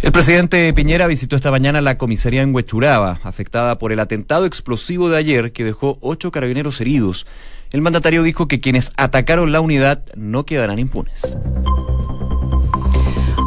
El presidente Piñera visitó esta mañana la comisaría en Huechuraba, afectada por el atentado explosivo de ayer que dejó ocho carabineros heridos. El mandatario dijo que quienes atacaron la unidad no quedarán impunes.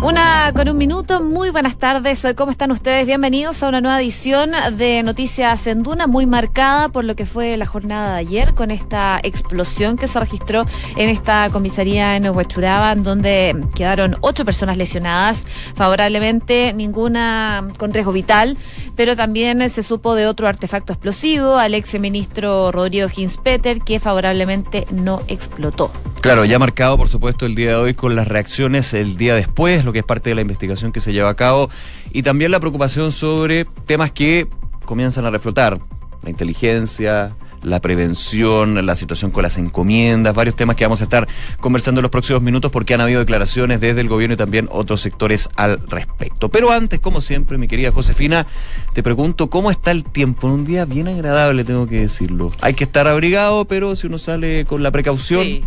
Una con un minuto, muy buenas tardes, ¿cómo están ustedes? Bienvenidos a una nueva edición de Noticias en Duna, muy marcada por lo que fue la jornada de ayer, con esta explosión que se registró en esta comisaría en Huechuraba, donde quedaron ocho personas lesionadas, favorablemente ninguna con riesgo vital, pero también se supo de otro artefacto explosivo, al ex ministro Rodrigo Hinspeter, que favorablemente no explotó. Claro, ya marcado por supuesto el día de hoy con las reacciones el día después, lo que es parte de la investigación que se lleva a cabo, y también la preocupación sobre temas que comienzan a reflotar, la inteligencia, la prevención, la situación con las encomiendas, varios temas que vamos a estar conversando en los próximos minutos porque han habido declaraciones desde el gobierno y también otros sectores al respecto. Pero antes, como siempre, mi querida Josefina, te pregunto cómo está el tiempo. Un día bien agradable, tengo que decirlo. Hay que estar abrigado, pero si uno sale con la precaución,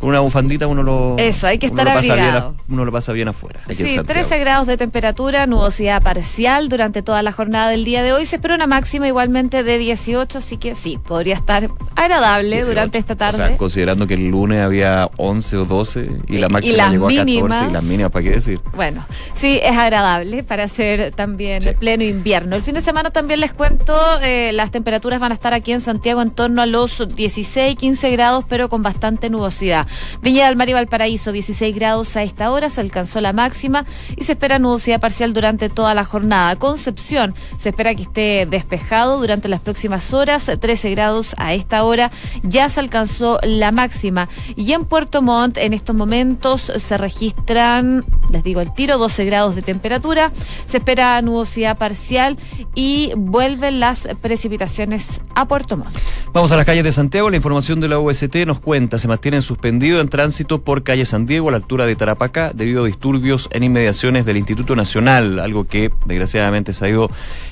con una bufandita uno lo Eso, hay que estar abrigado. uno lo pasa bien afuera. Sí, 13 grados de temperatura, nubosidad parcial durante toda la jornada del día de hoy. Se espera una máxima igualmente de 18, así que sí, podría estar agradable durante esta tarde. O sea, considerando que el lunes había 11 o 12 y la máxima llegó a 14 y las mínimas, ¿para qué decir? Bueno, sí, es agradable para hacer también pleno invierno. El fin de semana también les cuento, eh, las temperaturas van a estar aquí en Santiago en torno a los 16, 15 grados, pero con bastante nubosidad. Viña del Mar y Valparaíso, 16 grados a esta hora, se alcanzó la máxima y se espera nubosidad parcial durante toda la jornada. Concepción, se espera que esté despejado durante las próximas horas, 13 grados a esta hora, ya se alcanzó la máxima. Y en Puerto Montt, en estos momentos se registran, les digo el tiro, 12 grados de temperatura, se espera nubosidad parcial y vuelven las precipitaciones a Puerto Montt. Vamos a las calles de Santiago, la información de la UST nos cuenta, se mantienen suspendidos en tránsito por calle San Diego a la altura de Tarapacá debido a disturbios en inmediaciones del Instituto Nacional, algo que desgraciadamente se ha ido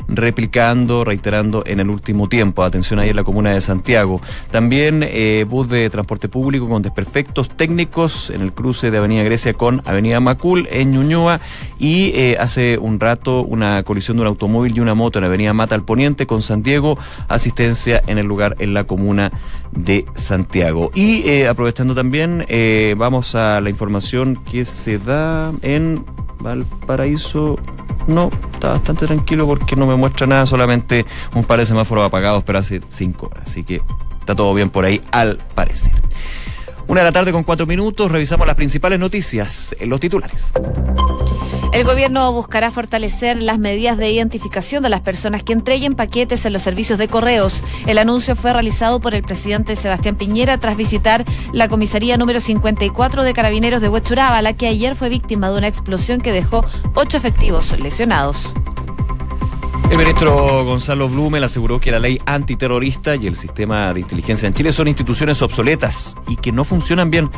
replicando, reiterando en el último tiempo. Atención ahí en la comuna de Santiago. También eh, bus de transporte público con desperfectos técnicos en el cruce de Avenida Grecia con Avenida Macul en Ñuñoa y eh, hace un rato una colisión de un automóvil y una moto en Avenida Mata al Poniente con San Diego, asistencia en el lugar en la comuna de Santiago. Y eh, aprovechando también, eh, vamos a la información que se da en Valparaíso. No, está bastante tranquilo porque no me muestra nada, solamente un par de semáforos apagados, pero hace cinco horas. Así que está todo bien por ahí, al parecer. Una de la tarde con cuatro minutos, revisamos las principales noticias en los titulares. El gobierno buscará fortalecer las medidas de identificación de las personas que entreguen paquetes en los servicios de correos. El anuncio fue realizado por el presidente Sebastián Piñera tras visitar la comisaría número 54 de Carabineros de Huechuraba, la que ayer fue víctima de una explosión que dejó ocho efectivos lesionados. El ministro Gonzalo Blumel aseguró que la ley antiterrorista y el sistema de inteligencia en Chile son instituciones obsoletas y que no funcionan bien.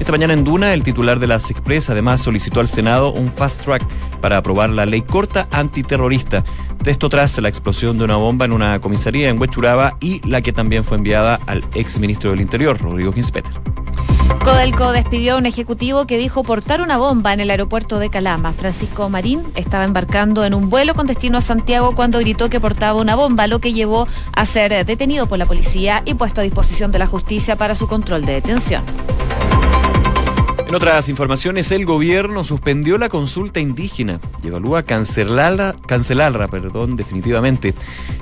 Esta mañana en Duna, el titular de las Express además solicitó al Senado un fast track para aprobar la ley corta antiterrorista. De esto tras la explosión de una bomba en una comisaría en Huechuraba y la que también fue enviada al ex ministro del Interior, Rodrigo Ginspeter. Codelco despidió a un ejecutivo que dijo portar una bomba en el aeropuerto de Calama. Francisco Marín estaba embarcando en un vuelo con destino a Santiago cuando gritó que portaba una bomba, lo que llevó a ser detenido por la policía y puesto a disposición de la justicia para su control de detención. En otras informaciones, el gobierno suspendió la consulta indígena y evalúa cancelarla, cancelarla perdón, definitivamente.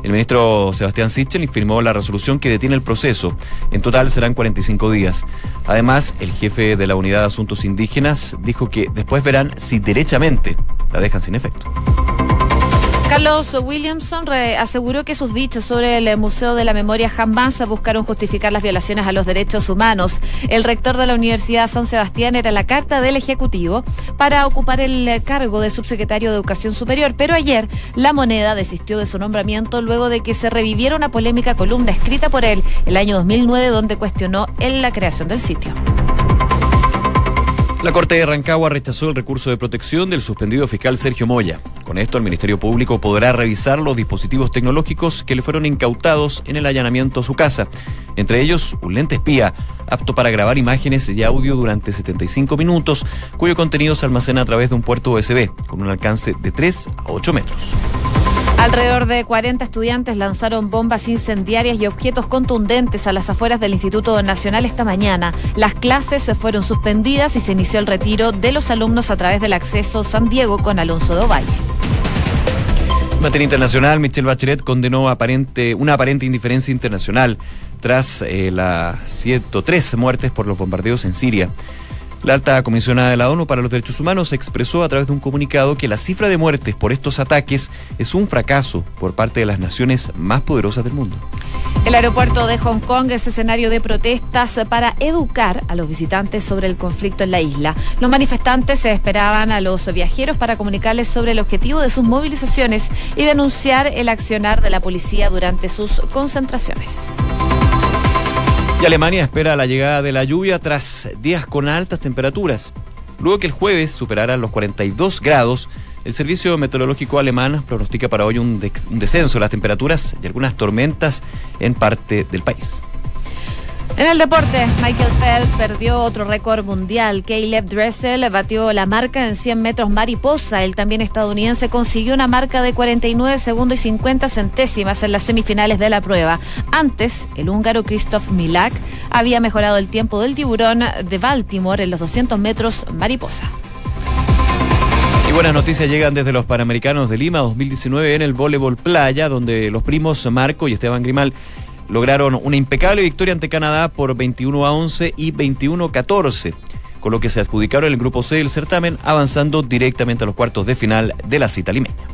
El ministro Sebastián Sichel firmó la resolución que detiene el proceso. En total serán 45 días. Además, el jefe de la Unidad de Asuntos Indígenas dijo que después verán si derechamente la dejan sin efecto. Carlos Williamson aseguró que sus dichos sobre el Museo de la Memoria jamás buscaron justificar las violaciones a los derechos humanos. El rector de la Universidad San Sebastián era la carta del Ejecutivo para ocupar el cargo de subsecretario de Educación Superior, pero ayer la moneda desistió de su nombramiento luego de que se reviviera una polémica columna escrita por él el año 2009 donde cuestionó en la creación del sitio. La Corte de Rancagua rechazó el recurso de protección del suspendido fiscal Sergio Moya. Con esto, el Ministerio Público podrá revisar los dispositivos tecnológicos que le fueron incautados en el allanamiento a su casa. Entre ellos, un lente espía, apto para grabar imágenes y audio durante 75 minutos, cuyo contenido se almacena a través de un puerto USB, con un alcance de 3 a 8 metros. Alrededor de 40 estudiantes lanzaron bombas incendiarias y objetos contundentes a las afueras del Instituto Nacional esta mañana. Las clases se fueron suspendidas y se inició el retiro de los alumnos a través del acceso San Diego con Alonso de Ovalle. En materia internacional, Michelle Bachelet condenó aparente, una aparente indiferencia internacional tras eh, las 103 muertes por los bombardeos en Siria. La alta comisionada de la ONU para los Derechos Humanos expresó a través de un comunicado que la cifra de muertes por estos ataques es un fracaso por parte de las naciones más poderosas del mundo. El aeropuerto de Hong Kong es escenario de protestas para educar a los visitantes sobre el conflicto en la isla. Los manifestantes se esperaban a los viajeros para comunicarles sobre el objetivo de sus movilizaciones y denunciar el accionar de la policía durante sus concentraciones. Y Alemania espera la llegada de la lluvia tras días con altas temperaturas. Luego que el jueves superaran los 42 grados, el Servicio Meteorológico Alemán pronostica para hoy un, un descenso de las temperaturas y algunas tormentas en parte del país. En el deporte, Michael Phelps perdió otro récord mundial. Caleb Dressel batió la marca en 100 metros mariposa. El también estadounidense consiguió una marca de 49 segundos y 50 centésimas en las semifinales de la prueba. Antes, el húngaro Christoph Milak había mejorado el tiempo del tiburón de Baltimore en los 200 metros mariposa. Y buenas noticias llegan desde los Panamericanos de Lima 2019 en el voleibol playa, donde los primos Marco y Esteban Grimal lograron una impecable victoria ante Canadá por 21 a 11 y 21 a 14 con lo que se adjudicaron el grupo C del certamen, avanzando directamente a los cuartos de final de la cita limeña.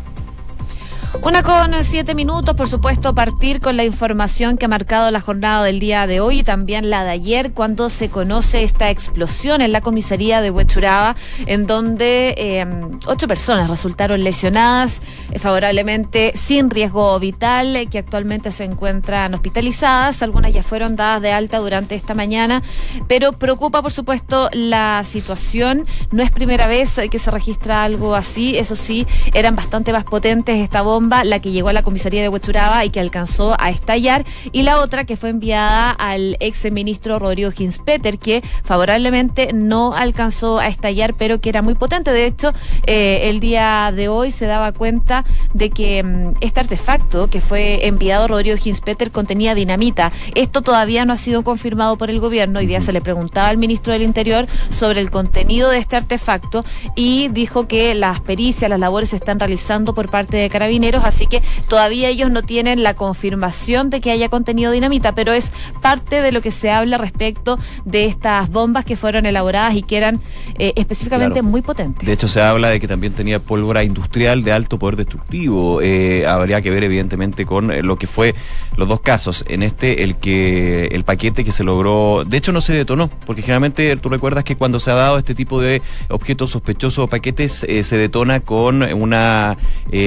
Una con siete minutos, por supuesto, partir con la información que ha marcado la jornada del día de hoy y también la de ayer, cuando se conoce esta explosión en la comisaría de Huechuraba, en donde em, ocho personas resultaron lesionadas eh, favorablemente sin riesgo vital, eh, que actualmente se encuentran hospitalizadas. Algunas ya fueron dadas de alta durante esta mañana, pero preocupa, por supuesto, la situación. No es primera vez que se registra algo así, eso sí, eran bastante más potentes esta bomba la que llegó a la comisaría de Huechuraba y que alcanzó a estallar, y la otra que fue enviada al ex ministro Rodrigo Ginspeter, que favorablemente no alcanzó a estallar, pero que era muy potente. De hecho, eh, el día de hoy se daba cuenta de que mm, este artefacto que fue enviado a Rodrigo Ginspeter contenía dinamita. Esto todavía no ha sido confirmado por el gobierno. Hoy día se le preguntaba al ministro del Interior sobre el contenido de este artefacto y dijo que las pericias, las labores se están realizando por parte de Carabineros así que todavía ellos no tienen la confirmación de que haya contenido dinamita, pero es parte de lo que se habla respecto de estas bombas que fueron elaboradas y que eran eh, específicamente muy potentes. De hecho, se habla de que también tenía pólvora industrial de alto poder destructivo. Eh, habría que ver, evidentemente, con eh, lo que fue los dos casos. En este, el que el paquete que se logró, de hecho, no se detonó, porque generalmente tú recuerdas que cuando se ha dado este tipo de objetos sospechosos o paquetes, se detona con una,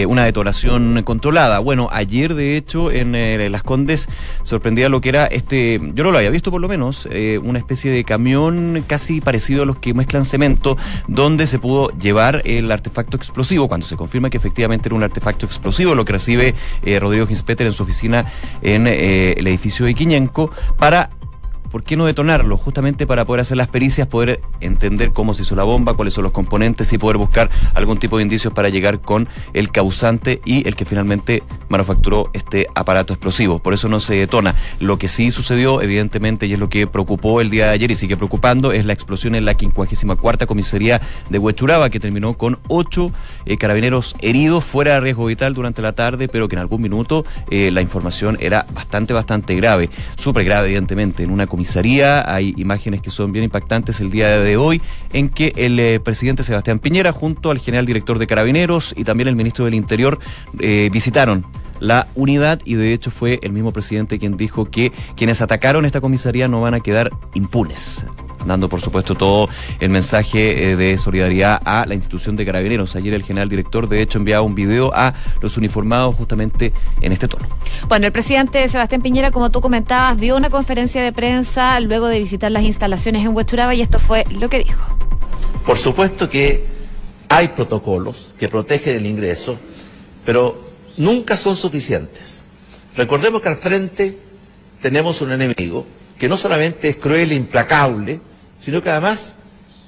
una detonación controlada. Bueno, ayer de hecho en eh, Las Condes sorprendía lo que era este, yo no lo había visto por lo menos, eh, una especie de camión casi parecido a los que mezclan cemento, donde se pudo llevar el artefacto explosivo, cuando se confirma que efectivamente era un artefacto explosivo, lo que recibe eh, Rodrigo Ginspeter en su oficina en el edificio de Quiñenco, para ¿por qué no detonarlo? Justamente para poder hacer las pericias, poder entender cómo se hizo la bomba, cuáles son los componentes y poder buscar algún tipo de indicios para llegar con el causante y el que finalmente manufacturó este aparato explosivo. Por eso no se detona. Lo que sí sucedió, evidentemente, y es lo que preocupó el día de ayer y sigue preocupando, es la explosión en la 54 comisaría de Huechuraba, que terminó con ocho eh, carabineros heridos fuera de riesgo vital durante la tarde, pero que en algún minuto eh, la información era bastante, bastante grave. Súper grave, evidentemente, en una comisaría. Hay imágenes que son bien impactantes el día de hoy en que el eh, presidente Sebastián Piñera junto al general director de Carabineros y también el ministro del Interior eh, visitaron la unidad y de hecho fue el mismo presidente quien dijo que quienes atacaron esta comisaría no van a quedar impunes dando por supuesto todo el mensaje eh, de solidaridad a la institución de carabineros. Ayer el general director de hecho enviaba un video a los uniformados justamente en este tono. Bueno, el presidente Sebastián Piñera, como tú comentabas, dio una conferencia de prensa luego de visitar las instalaciones en Huechuraba y esto fue lo que dijo. Por supuesto que hay protocolos que protegen el ingreso, pero nunca son suficientes. Recordemos que al frente tenemos un enemigo que no solamente es cruel e implacable, sino que además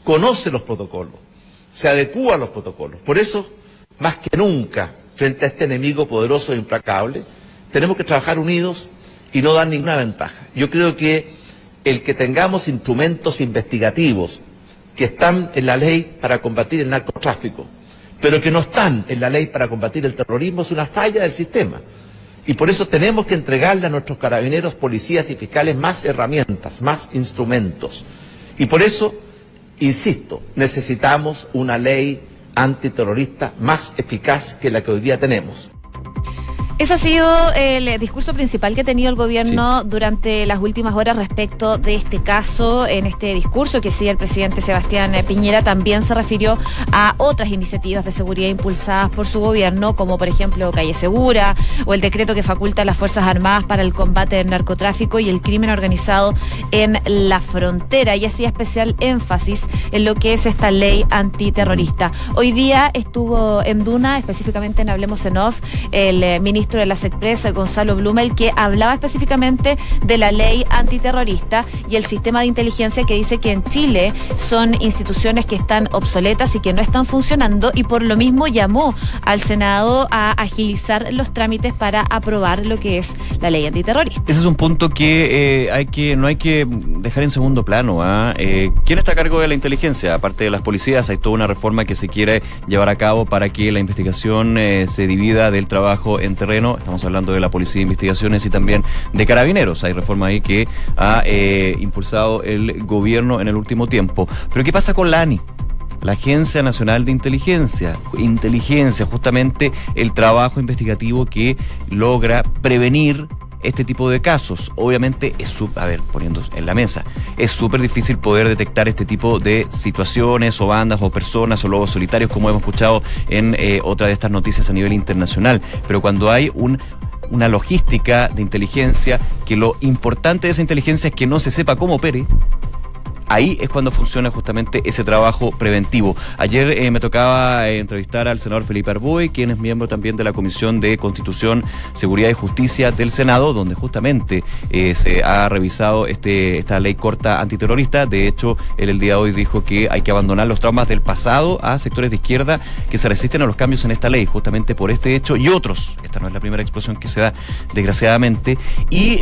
conoce los protocolos, se adecúa a los protocolos. Por eso, más que nunca, frente a este enemigo poderoso e implacable, tenemos que trabajar unidos y no dar ninguna ventaja. Yo creo que el que tengamos instrumentos investigativos que están en la ley para combatir el narcotráfico, pero que no están en la ley para combatir el terrorismo, es una falla del sistema. Y por eso tenemos que entregarle a nuestros carabineros, policías y fiscales más herramientas, más instrumentos. Y por eso, insisto, necesitamos una ley antiterrorista más eficaz que la que hoy día tenemos. Ese ha sido el discurso principal que ha tenido el gobierno durante las últimas horas respecto de este caso. En este discurso que sí el presidente Sebastián Piñera también se refirió a otras iniciativas de seguridad impulsadas por su gobierno, como por ejemplo Calle Segura o el decreto que faculta a las Fuerzas Armadas para el combate del narcotráfico y el crimen organizado en la frontera. Y hacía especial énfasis en lo que es esta ley antiterrorista. Hoy día estuvo en Duna, específicamente en Hablemos en Off, el eh, ministro ministro de las Expresas, Gonzalo Blumel, que hablaba específicamente de la ley antiterrorista y el sistema de inteligencia que dice que en Chile son instituciones que están obsoletas y que no están funcionando y por lo mismo llamó al Senado a agilizar los trámites para aprobar lo que es la ley antiterrorista. Ese es un punto que, eh, hay que no hay que dejar en segundo plano. ¿ah? Eh, ¿Quién está a cargo de la inteligencia? Aparte de las policías, hay toda una reforma que se quiere llevar a cabo para que la investigación eh, se divida del trabajo entre estamos hablando de la Policía de Investigaciones y también de Carabineros. Hay reforma ahí que ha eh, impulsado el gobierno en el último tiempo. Pero ¿qué pasa con la ANI? la Agencia Nacional de Inteligencia. Inteligencia, justamente el trabajo investigativo que logra prevenir este tipo de casos. Obviamente es, a ver, poniendo en la mesa, es súper difícil poder detectar este tipo de situaciones o bandas o personas o lobos solitarios como hemos escuchado en eh, otra de estas noticias a nivel internacional. Pero cuando hay un una logística de inteligencia, que lo importante de esa inteligencia es que no se sepa cómo opere, ahí es cuando funciona justamente ese trabajo preventivo. Ayer eh, me tocaba eh, entrevistar al senador Felipe Arboy, quien es miembro también de la Comisión de Constitución, Seguridad y Justicia del Senado, donde justamente eh, se ha revisado este, esta ley corta antiterrorista. De hecho, él el día de hoy dijo que hay que abandonar los traumas del pasado a sectores de izquierda que se resisten a los cambios en esta ley, justamente por este hecho y otros. Esta no es la primera explosión que se da, desgraciadamente. Y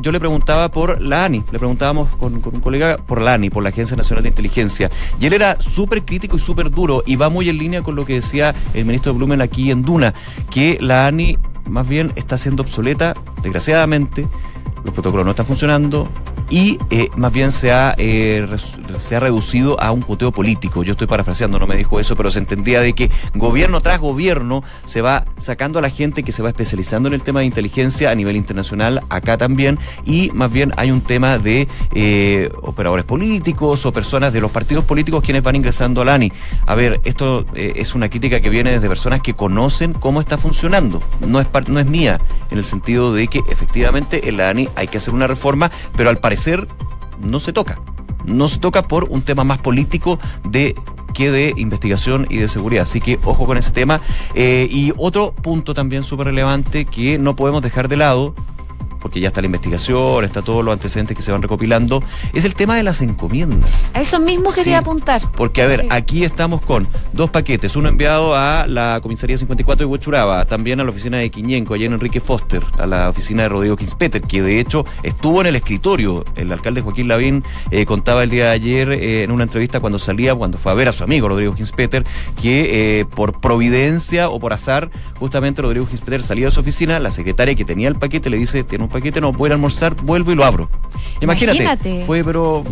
yo le preguntaba por la ANI, le preguntábamos con, con un colega por la ANI, por la Agencia Nacional de Inteligencia. Y él era súper crítico y súper duro y va muy en línea con lo que decía el ministro Blumen aquí en Duna, que la ANI más bien está siendo obsoleta, desgraciadamente, los protocolos no están funcionando, y eh, más bien se ha, eh, se ha reducido a un coteo político. Yo estoy parafraseando, no me dijo eso, pero se entendía de que gobierno tras gobierno se va sacando a la gente que se va especializando en el tema de inteligencia a nivel internacional, acá también, y más bien hay un tema de eh, operadores políticos o personas de los partidos políticos quienes van ingresando al ANI. A ver, esto es una crítica que viene desde personas que conocen cómo está funcionando. No es, no es mía, en el sentido de que efectivamente en la ANI hay que hacer una reforma, pero al parecer ser no se toca. No se toca por un tema más político de que de investigación y de seguridad. Así que ojo con ese tema. Eh, y otro punto también súper relevante que no podemos dejar de lado porque ya está la investigación, está todos los antecedentes que se van recopilando, es el tema de las encomiendas. A eso mismo quería apuntar. Porque, a ver, aquí estamos con dos paquetes, uno enviado a la comisaría 54 de Huechuraba, también a la oficina de Quiñenco, allá en Enrique Foster, a la oficina de Rodrigo Kinspeter, que de hecho estuvo en el escritorio. El alcalde Joaquín Lavín eh, contaba el día de ayer eh, en una entrevista cuando salía, cuando fue a ver a su amigo Rodrigo Kinspeter, que eh, por providencia o por azar, justamente Rodrigo Kinspeter salía de su oficina, la secretaria que tenía el paquete le dice, tiene un paquete, no, voy a almorzar, vuelvo y lo abro. Imagínate, fue pero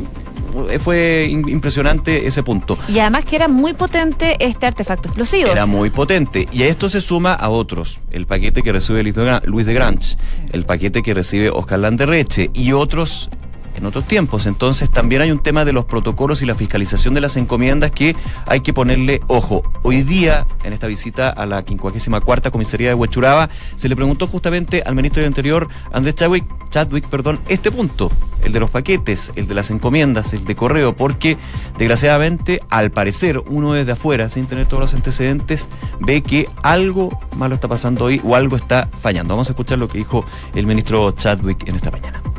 fue impresionante ese punto. Y además que era muy potente este artefacto explosivo. Era muy potente. Y a esto se suma a otros. El paquete que recibe Luis de Granch, el paquete que recibe Oscar Landerreche y otros en otros tiempos. Entonces también hay un tema de los protocolos y la fiscalización de las encomiendas que hay que ponerle ojo. Hoy día, en esta visita a la 54 comisaría de Huechuraba, se le preguntó justamente al ministro del Interior, Andrés Chadwick, Chadwick, perdón, este punto, el de los paquetes, el de las encomiendas, el de correo, porque desgraciadamente, al parecer, uno desde afuera, sin tener todos los antecedentes, ve que algo malo está pasando hoy o algo está fallando. Vamos a escuchar lo que dijo el ministro Chadwick en esta mañana.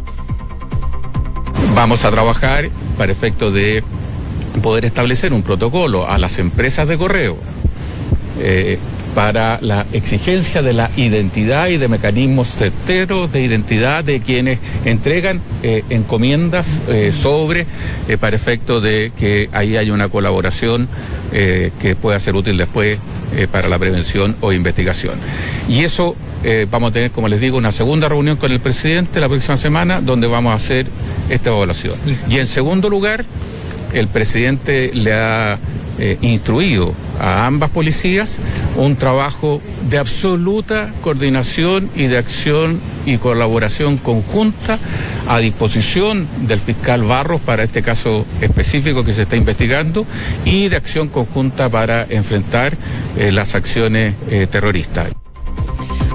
Vamos a trabajar para efecto de poder establecer un protocolo a las empresas de correo. Eh, para la exigencia de la identidad y de mecanismos certeros de identidad de quienes entregan eh, encomiendas eh, sobre para efecto de que ahí haya una colaboración que pueda ser útil después para la prevención o investigación. Y eso vamos a tener, como les digo, una segunda reunión con el presidente la próxima semana donde vamos a hacer esta evaluación. Y en segundo lugar, el presidente le ha eh, instruido a ambas policías un trabajo de absoluta coordinación y de acción y colaboración conjunta a disposición del fiscal Barros para este caso específico que se está investigando y de acción conjunta para enfrentar eh, las acciones eh, terroristas.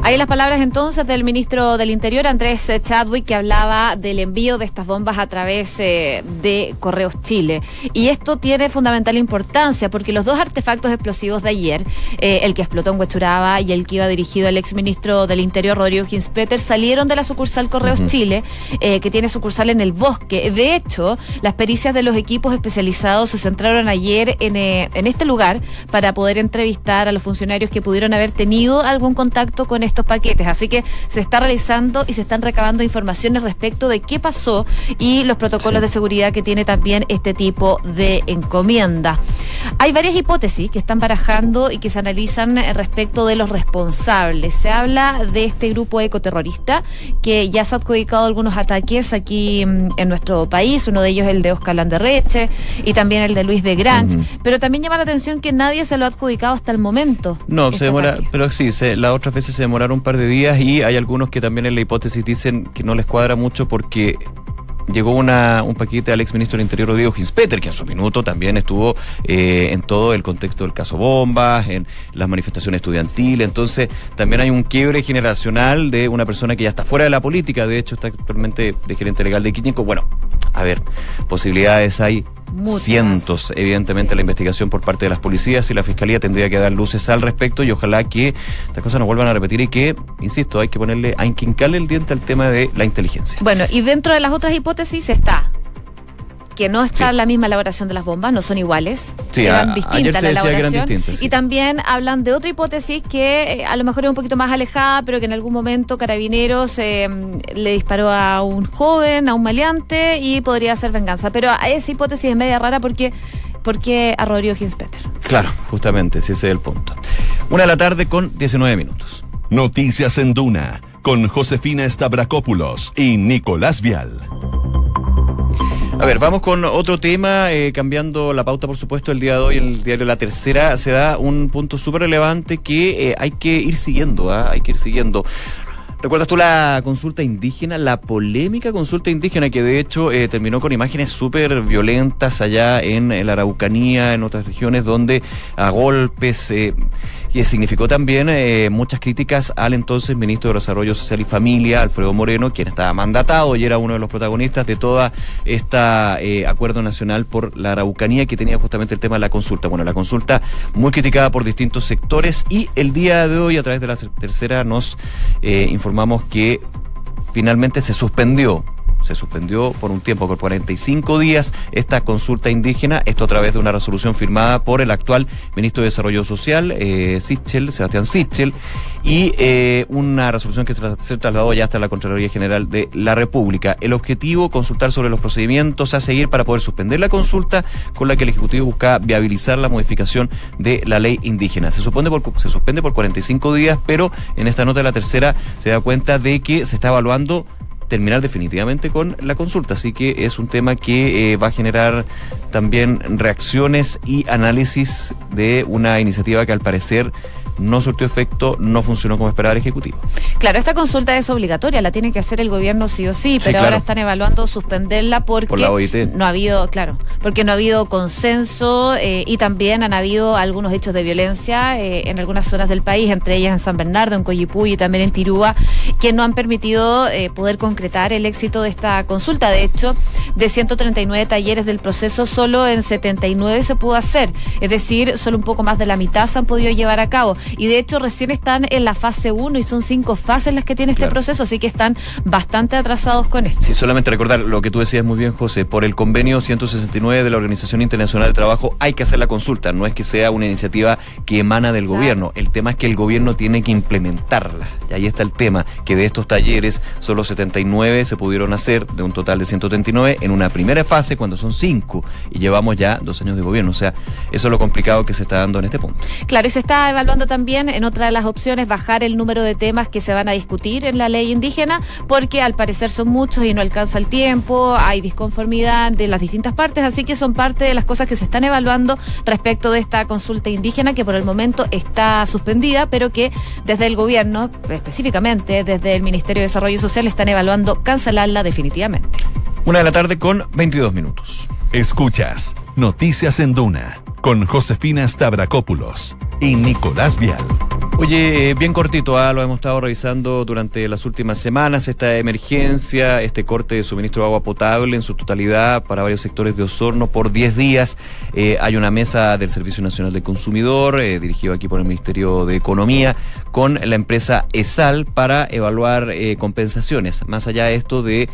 Ahí las palabras entonces del ministro del Interior, Andrés Chadwick, que hablaba del envío de estas bombas a través eh, de Correos Chile. Y esto tiene fundamental importancia porque los dos artefactos explosivos de ayer, eh, el que explotó en Huechuraba y el que iba dirigido al exministro del Interior, Rodrigo Ginspeter, salieron de la sucursal Correos Chile, eh, que tiene sucursal en el bosque. De hecho, las pericias de los equipos especializados se centraron ayer en, en este lugar para poder entrevistar a los funcionarios que pudieron haber tenido algún contacto con estos paquetes. Así que se está realizando y se están recabando informaciones respecto de qué pasó y los protocolos de seguridad que tiene también este tipo de encomienda. Hay varias hipótesis que están barajando y que se analizan respecto de los responsables. Se habla de este grupo ecoterrorista que ya se ha adjudicado algunos ataques aquí mm, en nuestro país, uno de ellos el de Oscar Landerreche y también el de Luis de Granch, pero también llama la atención que nadie se lo ha adjudicado hasta el momento. No, se este demora, pero sí, se, las otras veces se demora un par de días y hay algunos que también en la hipótesis dicen que no les cuadra mucho porque llegó una, un paquete al exministro del Interior, Rodrigo Ginspeter, que en su minuto también estuvo eh, en todo el contexto del caso Bombas, en las manifestaciones estudiantiles. Entonces, también hay un quiebre generacional de una persona que ya está fuera de la política, de hecho, está actualmente de gerente legal de Químico. Bueno, a ver, posibilidades hay cientos. Evidentemente, la investigación por parte de las policías y la fiscalía tendría que dar luces al respecto y ojalá que estas cosas no vuelvan a repetir y que, insisto, hay que ponerle, a inquincarle el diente al tema de la inteligencia. Bueno, y dentro de las otras hipótesis está que no está la misma elaboración de las bombas, no son iguales, sí, eran distintas la elaboración. Y también hablan de otra hipótesis que eh, a lo mejor es un poquito más alejada, pero que en algún momento Carabineros eh, le disparó a un joven, a un maleante y podría ser venganza. Pero esa hipótesis es media rara porque porque a Rodrigo Ginspeter. Claro, justamente, si ese es el punto. Una de la tarde con 19 minutos. Noticias en Duna con Josefina Stavrakopoulos y Nicolás Vial. A ver, vamos con otro tema, eh, cambiando la pauta, por supuesto, el día de hoy el diario La Tercera se da un punto súper relevante que eh, hay que ir siguiendo, ¿ah? hay que ir siguiendo. ¿Recuerdas tú la consulta indígena, la polémica consulta indígena que de hecho eh, terminó con imágenes súper violentas allá en, la Araucanía, en otras regiones donde a golpes, eh, y significó también eh, muchas críticas al entonces ministro de Desarrollo Social y Familia, Alfredo Moreno, quien estaba mandatado y era uno de los protagonistas de toda esta acuerdo nacional por la Araucanía que tenía justamente el tema de la consulta. Bueno, la consulta muy criticada por distintos sectores y el día de hoy a través de la tercera nos informó informamos que finalmente se suspendió se suspendió por un tiempo, por 45 días, esta consulta indígena, esto a través de una resolución firmada por el actual ministro de Desarrollo Social, eh, Sebastián Sichel, y eh, una resolución que se trasladó ya hasta la Contraloría General de la República. El objetivo, consultar sobre los procedimientos a seguir para poder suspender la consulta con la que el Ejecutivo busca viabilizar la modificación de la ley indígena. Se, suspende por, se suspende por 45 días, pero en esta nota de la tercera se da cuenta de que se está evaluando terminar definitivamente con la consulta. Así que es un tema que eh, va a generar también reacciones y análisis de una iniciativa que al parecer no surtió efecto, no funcionó como esperaba el Ejecutivo. Claro, esta consulta es obligatoria, la tiene que hacer el gobierno sí o sí, pero ahora están evaluando suspenderla porque no ha habido, claro, porque no ha habido consenso eh, y también han habido algunos hechos de violencia eh, en algunas zonas del país, entre ellas en San Bernardo, en Coyipulli y también en Tirúa, que no han permitido eh, poder concretar el éxito de esta consulta. De hecho, de 139 talleres del proceso, solo en 79 se pudo hacer, es decir, solo un poco más de la mitad se han podido llevar a cabo. Y de hecho recién están en la fase 1 y son cinco fases las que tiene este proceso, así que están bastante atrasados con esto. Sí, solamente recordar lo que tú decías muy bien, José, por el convenio 169 de la Organización Internacional del Trabajo hay que hacer la consulta, no es que sea una iniciativa que emana del gobierno, el tema es que el gobierno tiene que implementarla. Y ahí está el tema, que de estos talleres solo 79 se pudieron hacer de un total de 139 en una primera fase cuando son cinco y llevamos ya dos años de gobierno, o sea, eso es lo complicado que se está dando en este punto. Claro, y se está evaluando también en otra de las opciones bajar el número de temas que se van a discutir en la ley indígena, porque al parecer son muchos y no alcanza el tiempo, hay disconformidad de las distintas partes, así que son parte de las cosas que se están evaluando respecto de esta consulta indígena que por el momento está suspendida, pero que desde el gobierno, específicamente desde el Ministerio de Desarrollo Social, están evaluando cancelarla definitivamente. Una de la tarde con 22 minutos. Escuchas Noticias en Duna con Josefina Stavrakopoulos y Nicolás Vial. Oye, bien cortito, ah, lo hemos estado revisando durante las últimas semanas, esta emergencia, este corte de suministro de agua potable en su totalidad para varios sectores de Osorno por 10 días. Eh, hay una mesa del Servicio Nacional del Consumidor, eh, dirigido aquí por el Ministerio de Economía, con la empresa ESAL para evaluar eh, compensaciones. Más allá de esto de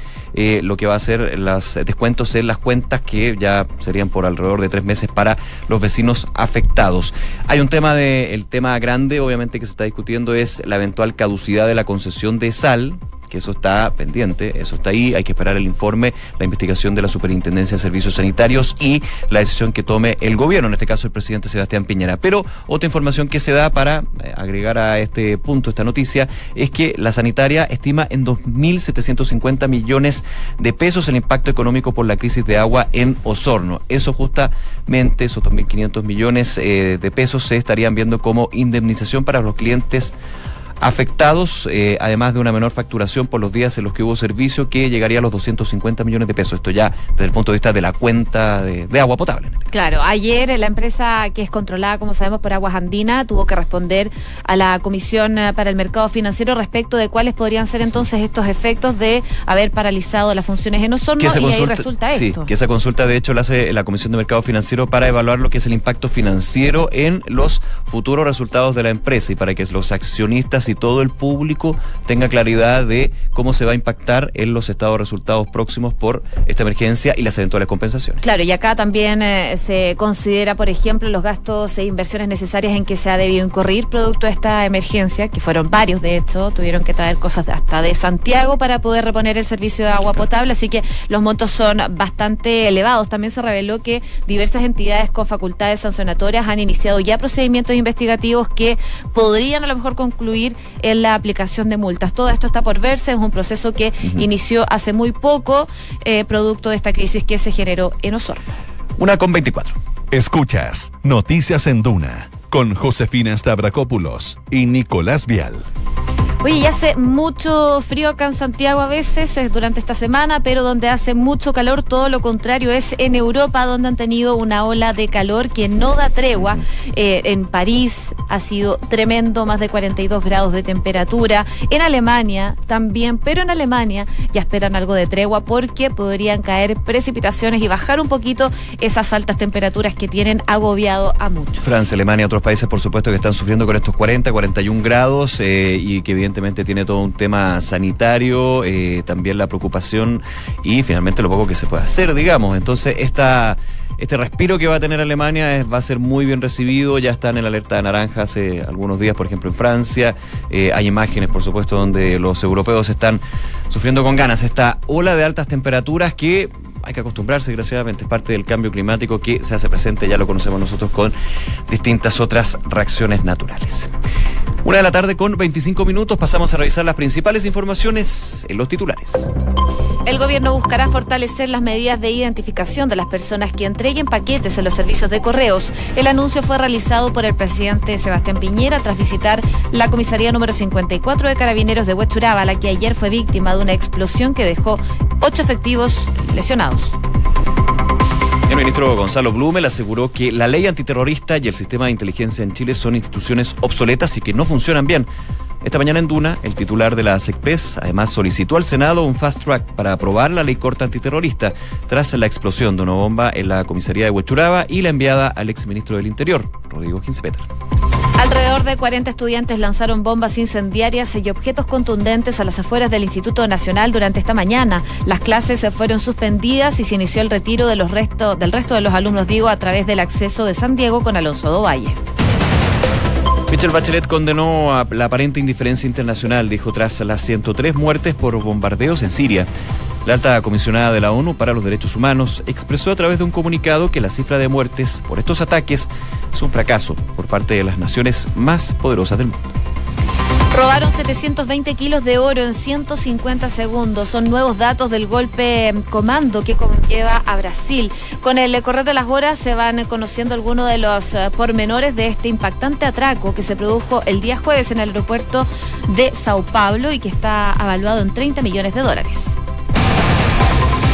lo que va a ser los descuentos en las cuentas, que ya serían por alrededor de tres meses para los vecinos afectados. Hay un tema de, el tema grande, obviamente, que se está discutiendo es la eventual caducidad de la concesión de sal que eso está pendiente, eso está ahí, hay que esperar el informe, la investigación de la Superintendencia de Servicios Sanitarios y la decisión que tome el gobierno, en este caso el presidente Sebastián Piñera. Pero otra información que se da para eh, agregar a este punto, esta noticia, es que la sanitaria estima en 2.750 millones de pesos el impacto económico por la crisis de agua en Osorno. Eso justamente, esos 2.500 millones eh, de pesos se estarían viendo como indemnización para los clientes afectados, eh, además de una menor facturación por los días en los que hubo servicio, que llegaría a los 250 millones de pesos. Esto ya desde el punto de vista de la cuenta de, agua potable. Claro, ayer la empresa que es controlada, como sabemos, por Aguas Andina, tuvo que responder a la Comisión eh, para el Mercado Financiero respecto de cuáles podrían ser entonces estos efectos de haber paralizado las funciones en Osorno y ahí resulta sí, que esa consulta de hecho la hace la Comisión de Mercado Financiero para evaluar lo que es el impacto financiero en los futuros resultados de la empresa y para que los accionistas y todo el público tenga claridad de cómo se va a impactar en los estados resultados próximos por esta emergencia y las eventuales compensaciones. Claro, y acá también eh, se considera, por ejemplo, los gastos e inversiones necesarias en que se ha debido incurrir producto de esta emergencia, que fueron varios de hecho, tuvieron que traer cosas hasta de Santiago para poder reponer el servicio de agua potable, así que los montos son bastante elevados. También se reveló que diversas entidades con facultades sancionatorias han iniciado ya procedimientos investigativos que podrían a lo mejor concluir en la aplicación de multas. Todo esto está por verse, es un proceso que inició hace muy poco, eh, producto de esta crisis que se generó en Osorno. Una con 24. Escuchas Noticias en Duna con Josefina Stavrakopoulos y Nicolás Vial. Oye, ya hace mucho frío acá en Santiago a veces, es durante esta semana, pero donde hace mucho calor, todo lo contrario, es en Europa, donde han tenido una ola de calor que no da tregua. Eh, en París ha sido tremendo, más de 42 grados de temperatura. En Alemania también, pero en Alemania ya esperan algo de tregua porque podrían caer precipitaciones y bajar un poquito esas altas temperaturas que tienen agobiado a muchos. Francia, Alemania, otros países, por supuesto, que están sufriendo con estos 40, 41 grados eh, y que evidentemente tiene todo un tema sanitario, eh, también la preocupación y finalmente lo poco que se puede hacer, digamos. Entonces, este respiro que va a tener Alemania va a ser muy bien recibido, ya está en el alerta de naranja hace algunos días, por ejemplo, en Francia. Eh, hay imágenes, por supuesto, donde los europeos están sufriendo con ganas esta ola de altas temperaturas que hay que acostumbrarse, desgraciadamente, es parte del cambio climático que se hace presente, ya lo conocemos nosotros, con distintas otras reacciones naturales. Una de la tarde con 25 minutos pasamos a revisar las principales informaciones en los titulares. El gobierno buscará fortalecer las medidas de identificación de las personas que entreguen paquetes en los servicios de correos. El anuncio fue realizado por el presidente Sebastián Piñera tras visitar la comisaría número 54 de Carabineros de Huechuraba, la que ayer fue víctima de una explosión que dejó ocho efectivos lesionados. El ministro Gonzalo Blumel aseguró que la ley antiterrorista y el sistema de inteligencia en Chile son instituciones obsoletas y que no funcionan bien. Esta mañana en Duna, el titular de la SECPES además solicitó al Senado un fast track para aprobar la ley corta antiterrorista tras la explosión de una bomba en la comisaría de Huechuraba y la enviada al exministro del Interior, Rodrigo Gincepeter. Alrededor de 40 estudiantes lanzaron bombas incendiarias y objetos contundentes a las afueras del Instituto Nacional durante esta mañana. Las clases se fueron suspendidas y se inició el retiro de los resto, del resto de los alumnos, digo, a través del acceso de San Diego con Alonso Dovalle. Michelle Bachelet condenó a la aparente indiferencia internacional, dijo, tras las 103 muertes por bombardeos en Siria. La alta comisionada de la ONU para los Derechos Humanos expresó a través de un comunicado que la cifra de muertes por estos ataques es un fracaso por parte de las naciones más poderosas del mundo. Robaron 720 kilos de oro en 150 segundos. Son nuevos datos del golpe comando que conlleva a Brasil. Con el correr de las horas se van conociendo algunos de los eh, pormenores de este impactante atraco que se produjo el día jueves en el aeropuerto de Sao Paulo y que está evaluado en 30 millones de dólares.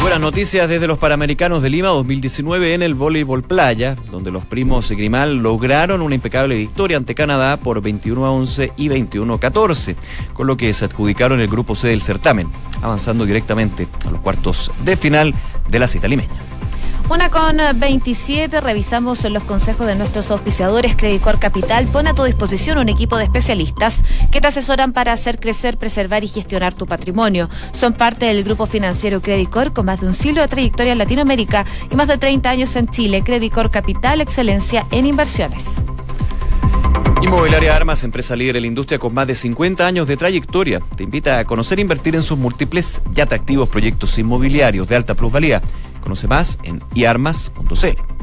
Buenas noticias desde los Panamericanos de Lima 2019 en el voleibol playa, donde los primos Grimal lograron una impecable victoria ante Canadá por 21 a 11 y 21 a 14, con lo que se adjudicaron el grupo C del certamen, avanzando directamente a los cuartos de final de la cita limeña. Una con 27, revisamos los consejos de nuestros auspiciadores. Credicor Capital pone a tu disposición un equipo de especialistas que te asesoran para hacer crecer, preservar y gestionar tu patrimonio. Son parte del grupo financiero Credicor con más de un siglo de trayectoria en Latinoamérica y más de 30 años en Chile. Credicor Capital, excelencia en inversiones. Inmobiliaria Armas, empresa líder en la industria con más de 50 años de trayectoria, te invita a conocer e invertir en sus múltiples y atractivos proyectos inmobiliarios de alta plusvalía. Conoce más en iarmas.cl.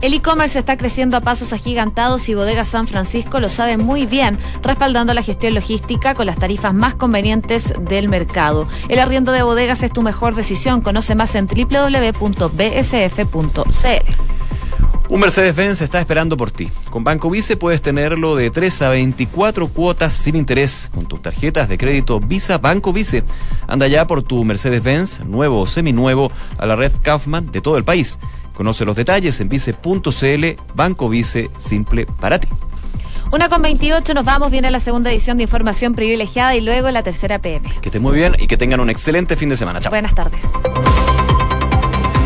El e-commerce está creciendo a pasos agigantados y Bodega San Francisco lo sabe muy bien, respaldando la gestión logística con las tarifas más convenientes del mercado. El arriendo de bodegas es tu mejor decisión. Conoce más en www.bsf.cl. Un Mercedes-Benz está esperando por ti. Con Banco Vice puedes tenerlo de 3 a 24 cuotas sin interés con tus tarjetas de crédito Visa Banco Vice. Anda ya por tu Mercedes-Benz, nuevo o seminuevo, a la red Kaufman de todo el país. Conoce los detalles en vice.cl, Banco Vice, simple para ti. Una con 28, nos vamos, viene la segunda edición de Información Privilegiada y luego la tercera PM. Que estén muy bien y que tengan un excelente fin de semana. Chao. Buenas tardes.